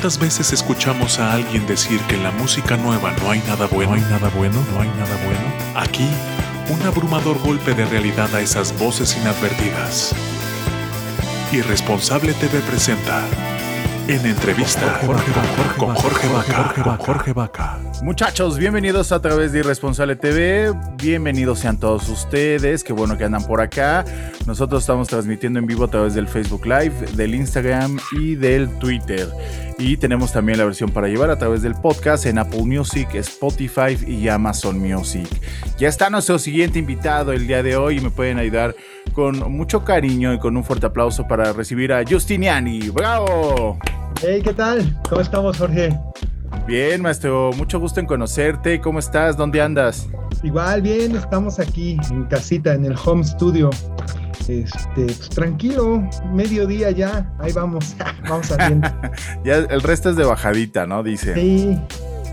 ¿Cuántas veces escuchamos a alguien decir que en la música nueva no hay nada bueno, no hay nada bueno, no hay nada bueno? Aquí, un abrumador golpe de realidad a esas voces inadvertidas. Irresponsable TV presenta en entrevista con Jorge Vaca. Jorge Vaca. Muchachos, bienvenidos a través de Irresponsable TV. Bienvenidos sean todos ustedes. Qué bueno que andan por acá. Nosotros estamos transmitiendo en vivo a través del Facebook Live, del Instagram y del Twitter. Y tenemos también la versión para llevar a través del podcast en Apple Music, Spotify y Amazon Music. Ya está nuestro siguiente invitado el día de hoy y me pueden ayudar con mucho cariño y con un fuerte aplauso para recibir a Justiniani. ¡Bravo! Hey, ¿qué tal? ¿Cómo estamos, Jorge? Bien, maestro, mucho gusto en conocerte. ¿Cómo estás? ¿Dónde andas? Igual, bien, estamos aquí en casita, en el home studio. Este, pues, tranquilo, mediodía ya, ahí vamos, vamos haciendo. ya el resto es de bajadita, ¿no? Dice. Sí,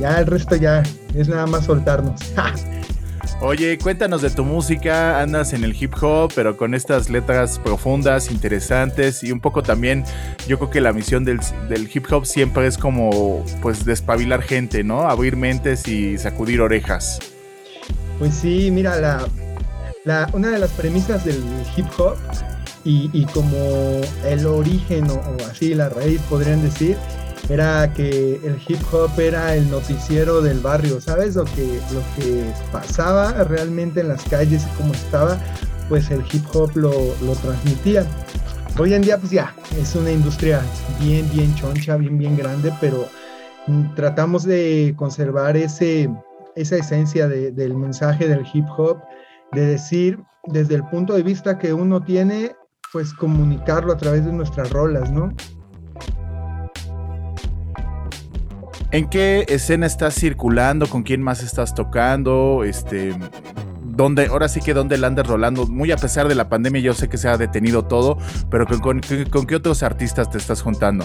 ya el resto ya es nada más soltarnos. Oye, cuéntanos de tu música, andas en el hip hop, pero con estas letras profundas, interesantes y un poco también, yo creo que la misión del, hip hop siempre es como, pues, despabilar gente, ¿no? Abrir mentes y sacudir orejas. Pues sí, mira, la, una de las premisas del hip hop y, como el origen o así, la raíz podrían decir, era que el hip hop era el noticiero del barrio, ¿sabes? Lo que, lo que pasaba realmente en las calles y cómo estaba, pues el hip hop lo, lo transmitía. Hoy en día, pues ya, es una industria bien, bien choncha, bien, bien grande, pero tratamos de conservar ese, esa esencia del mensaje del hip hop, de decir desde el punto de vista que uno tiene, pues comunicarlo a través de nuestras rolas, ¿no? ¿En qué escena estás circulando? ¿Con quién más estás tocando? Este, ¿dónde, ahora sí que dónde la andas rolando? Muy a pesar de la pandemia, yo sé que se ha detenido todo, pero ¿con, qué otros artistas te estás juntando?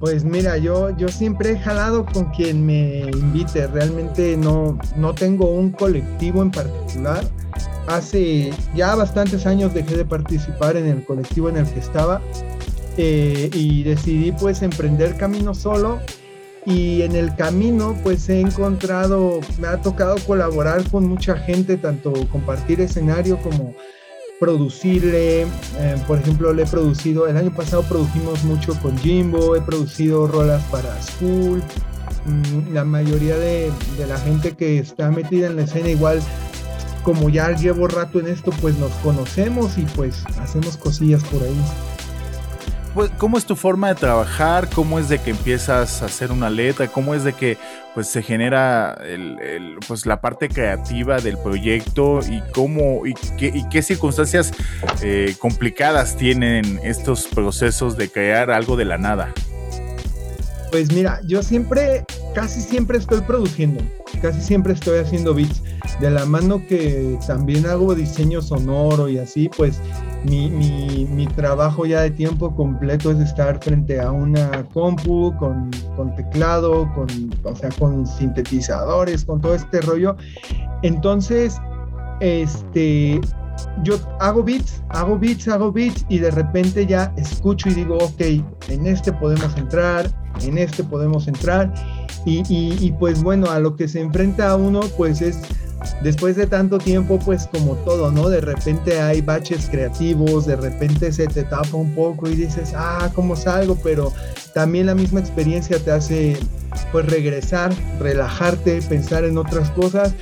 Pues mira, yo, yo siempre he jalado con quien me invite. Realmente no, no tengo un colectivo en particular. Hace ya bastantes años dejé de participar en el colectivo en el que estaba eh, y decidí pues emprender camino solo y en el camino pues he encontrado, me ha tocado colaborar con mucha gente, tanto compartir escenario como producirle, eh, por ejemplo le he producido, el año pasado produjimos mucho con Jimbo, he producido rolas para School, mm, la mayoría de, de la gente que está metida en la escena igual como ya llevo rato en esto pues nos conocemos y pues hacemos cosillas por ahí. Pues, ¿cómo es tu forma de trabajar? ¿Cómo es de que empiezas a hacer una letra? ¿Cómo es de que pues se genera el, pues la parte creativa del proyecto y cómo y qué, circunstancias eh, complicadas tienen estos procesos de crear algo de la nada? Pues mira, yo siempre, casi siempre estoy produciendo, casi siempre estoy haciendo beats. De la mano que también hago diseño sonoro y así, pues mi, mi, trabajo ya de tiempo completo es estar frente a una compu con, con, teclado, con, o sea, con sintetizadores, con todo este rollo. Entonces, este, yo hago beats, hago beats, hago beats y de repente ya escucho y digo, ok, en este podemos entrar, en este podemos entrar. Y, y, y pues bueno, a lo que se enfrenta uno, pues es después de tanto tiempo, pues como todo, ¿no? De repente hay baches creativos, de repente se te tapa un poco y dices, ah, ¿cómo salgo? Pero también la misma experiencia te hace, pues, regresar, relajarte, pensar en otras cosas,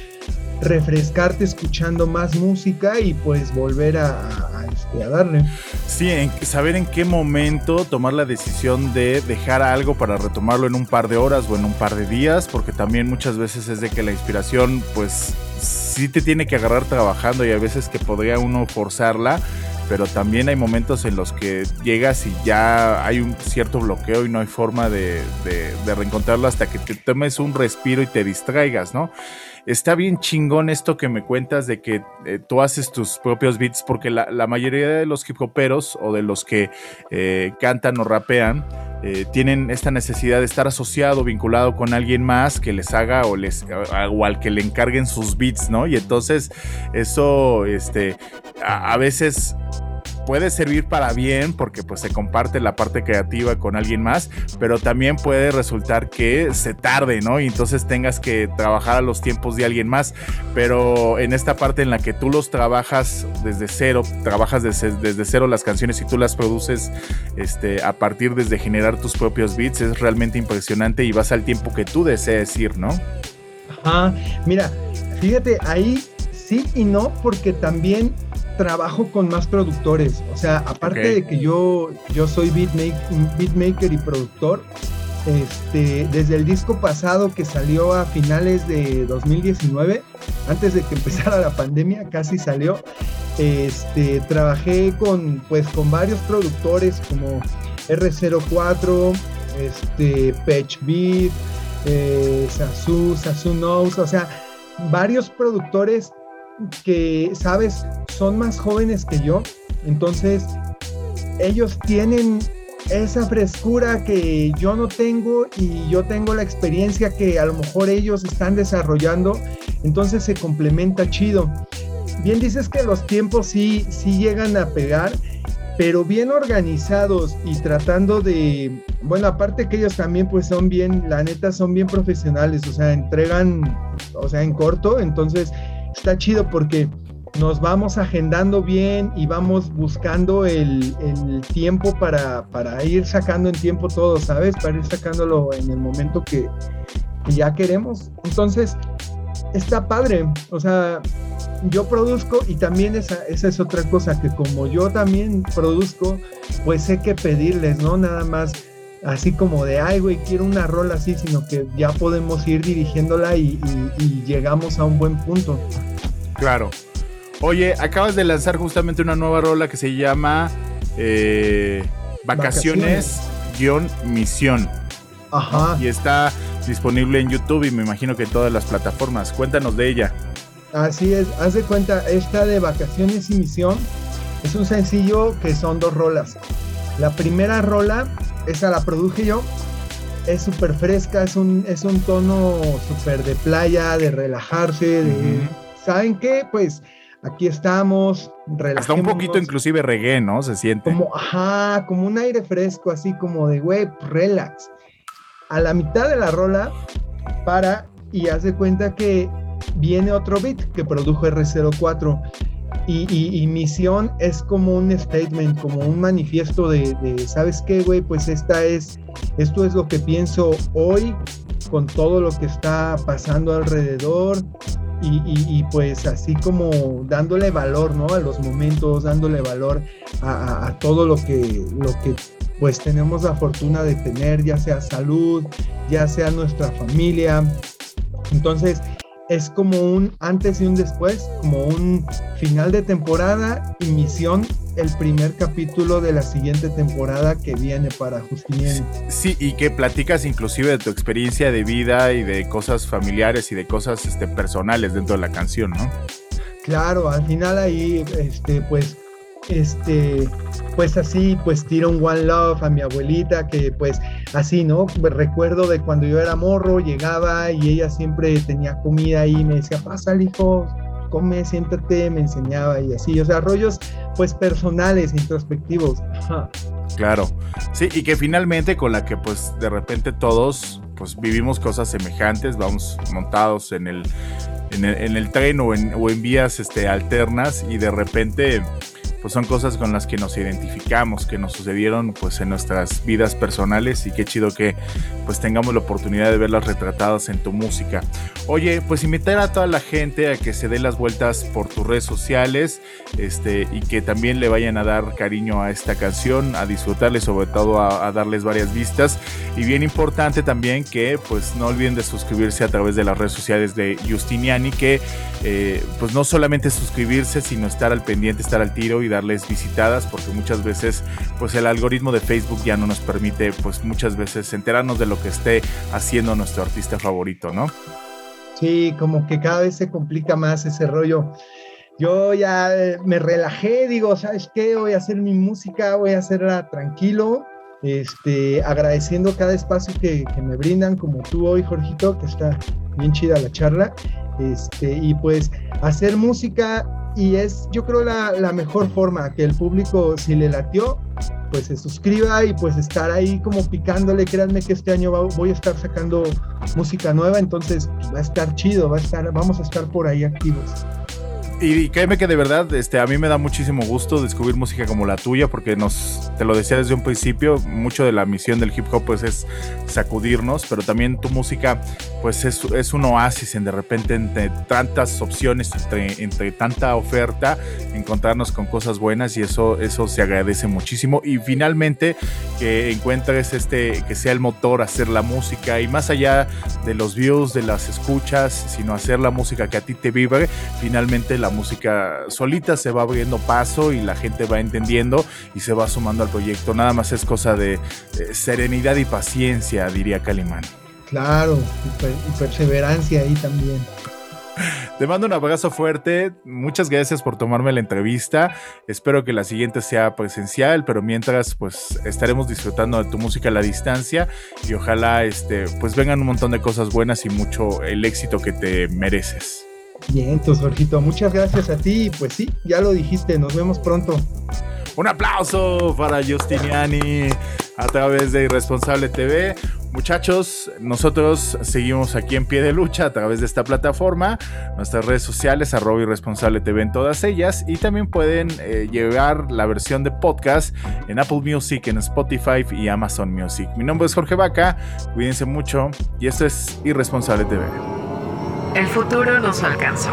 refrescarte escuchando más música y pues volver a, a darle. Sí, saber en qué momento tomar la decisión de dejar algo para retomarlo en un par de horas o en un par de días, porque también muchas veces es de que la inspiración pues sí te tiene que agarrar trabajando y a veces que podría uno forzarla pero también hay momentos en los que llegas y ya hay un cierto bloqueo y no hay forma de, reencontrarlo hasta que te tomes un respiro y te distraigas, ¿no? Está bien chingón esto que me cuentas de que eh, tú haces tus propios beats, porque la, mayoría de los hip hoperos o de los que eh, cantan o rapean, eh, tienen esta necesidad de estar asociado, vinculado con alguien más que les haga o les o al que le encarguen sus beats, ¿no? Y entonces eso, este, a, veces puede servir para bien porque pues se comparte la parte creativa con alguien más, pero también puede resultar que se tarde, ¿no? Y entonces tengas que trabajar a los tiempos de alguien más, pero en esta parte en la que tú los trabajas desde cero, trabajas desde, desde cero las canciones y tú las produces este, a partir desde generar tus propios beats, es realmente impresionante y vas al tiempo que tú desees ir, ¿no? Ajá, mira, fíjate, ahí sí y no, porque también trabajo con más productores. O sea, aparte de que yo, yo soy beatmaker, y productor, este, desde el disco pasado que salió a finales de 2019, antes de que empezara la pandemia, casi salió, este, trabajé con, pues, con varios productores como R04, este, Patch Beat, eh, Sasu, Sasu Knows, o sea, varios productores que, sabes, son más jóvenes que yo, entonces ellos tienen esa frescura que yo no tengo y yo tengo la experiencia que a lo mejor ellos están desarrollando, entonces se complementa chido. Bien dices que los tiempos sí, sí llegan a pegar, pero bien organizados y tratando de, bueno, aparte que ellos también pues son bien, la neta son bien profesionales, o sea, entregan, o sea, en corto, entonces está chido porque nos vamos agendando bien y vamos buscando el, tiempo para, ir sacando en tiempo todo, ¿sabes? Para ir sacándolo en el momento que, ya queremos. Entonces, está padre. O sea, yo produzco y también esa, esa es otra cosa, que como yo también produzco, pues sé que pedirles, ¿no? Nada más así como de, ay, güey, quiero una rola así, sino que ya podemos ir dirigiéndola y, llegamos a un buen punto. Claro. Oye, acabas de lanzar justamente una nueva rola que se llama eh, Vacaciones-Misión. Ajá. Y está disponible en YouTube y me imagino que en todas las plataformas. Cuéntanos de ella. Así es, haz de cuenta, esta de Vacaciones y Misión es un sencillo que son dos rolas. La primera rola, esa la produje yo, es súper fresca, es un, es un tono súper de playa, de relajarse, de... ¿Saben qué? Pues aquí estamos, Hasta un poquito inclusive reggae, ¿no? Se siente. Como, ajá, como un aire fresco, así como de, güey, relax. A la mitad de la rola, para y hace cuenta que viene otro beat que produjo R04 y, misión es como un statement, como un manifiesto de, ¿sabes qué, güey? Pues esta es, esto es lo que pienso hoy con todo lo que está pasando alrededor y, pues así como dándole valor, ¿no? A los momentos, dándole valor a, a, todo lo que, lo que pues tenemos la fortuna de tener, ya sea salud, ya sea nuestra familia. Entonces, es como un antes y un después, como un final de temporada y misión el primer capítulo de la siguiente temporada que viene para Justiniano. Sí, y que platicas inclusive de tu experiencia de vida y de cosas familiares y de cosas este, personales dentro de la canción, ¿no? Claro, al final ahí, este, pues este, pues así, pues tiro un One Love a mi abuelita, que pues así, ¿no? Recuerdo de cuando yo era morro, llegaba y ella siempre tenía comida ahí, me decía, pasa, hijo, come, siéntate, me enseñaba y así, o sea, rollos pues personales, introspectivos. Claro, sí, y que finalmente con la que pues de repente todos pues vivimos cosas semejantes, vamos montados en el, en el, tren o en, o en vías este, alternas y de repente pues son cosas con las que nos identificamos, que nos sucedieron pues en nuestras vidas personales y qué chido que pues tengamos la oportunidad de verlas retratadas en tu música. Oye, pues invitar a toda la gente a que se dé las vueltas por tus redes sociales este, y que también le vayan a dar cariño a esta canción, a disfrutarle, sobre todo a, darles varias vistas. Y bien importante también que pues no olviden de suscribirse a través de las redes sociales de Justiniani, que eh, pues no solamente suscribirse, sino estar al pendiente, estar al tiro y darles visitadas, porque muchas veces pues el algoritmo de Facebook ya no nos permite pues muchas veces enterarnos de lo que esté haciendo nuestro artista favorito, ¿no? Sí, como que cada vez se complica más ese rollo. Yo ya eh, me relajé, digo, ¿sabes qué? Voy a hacer mi música, voy a hacerla tranquilo, este, agradeciendo cada espacio que, me brindan, como tú hoy, Jorgito, que está bien chida la charla, este, y pues hacer música y es, yo creo, la, la, mejor forma que el público, si le latió, pues se suscriba y pues estar ahí como picándole. Créanme que este año voy a estar sacando música nueva, entonces va a estar chido, va a estar, vamos a estar por ahí activos. Y créeme que de verdad, este, a mí me da muchísimo gusto descubrir música como la tuya, porque nos, te lo decía desde un principio, mucho de la misión del hip hop pues es sacudirnos, pero también tu música pues es, un oasis en de repente entre tantas opciones, entre, tanta oferta, encontrarnos con cosas buenas y eso, eso se agradece muchísimo. Y finalmente que encuentres este, que sea el motor hacer la música y más allá de los views, de las escuchas, sino hacer la música que a ti te vibre, finalmente la música solita se va abriendo paso y la gente va entendiendo y se va sumando al proyecto. Nada más es cosa de serenidad y paciencia, diría Calimán. Claro, y, perseverancia ahí también. Te mando un abrazo fuerte. Muchas gracias por tomarme la entrevista. Espero que la siguiente sea presencial, pero mientras, pues estaremos disfrutando de tu música a la distancia y ojalá, este, pues vengan un montón de cosas buenas y mucho el éxito que te mereces. Bien, entonces, Jorgito, muchas gracias a ti. Pues sí, ya lo dijiste, nos vemos pronto. Un aplauso para Justiniani a través de Irresponsable TV. Muchachos, nosotros seguimos aquí en pie de lucha a través de esta plataforma, nuestras redes sociales, arroba irresponsable TV en todas ellas, y también pueden eh, llevar la versión de podcast en Apple Music, en Spotify y Amazon Music. Mi nombre es Jorge Vaca, cuídense mucho, y esto es Irresponsable TV. El futuro nos alcanzó.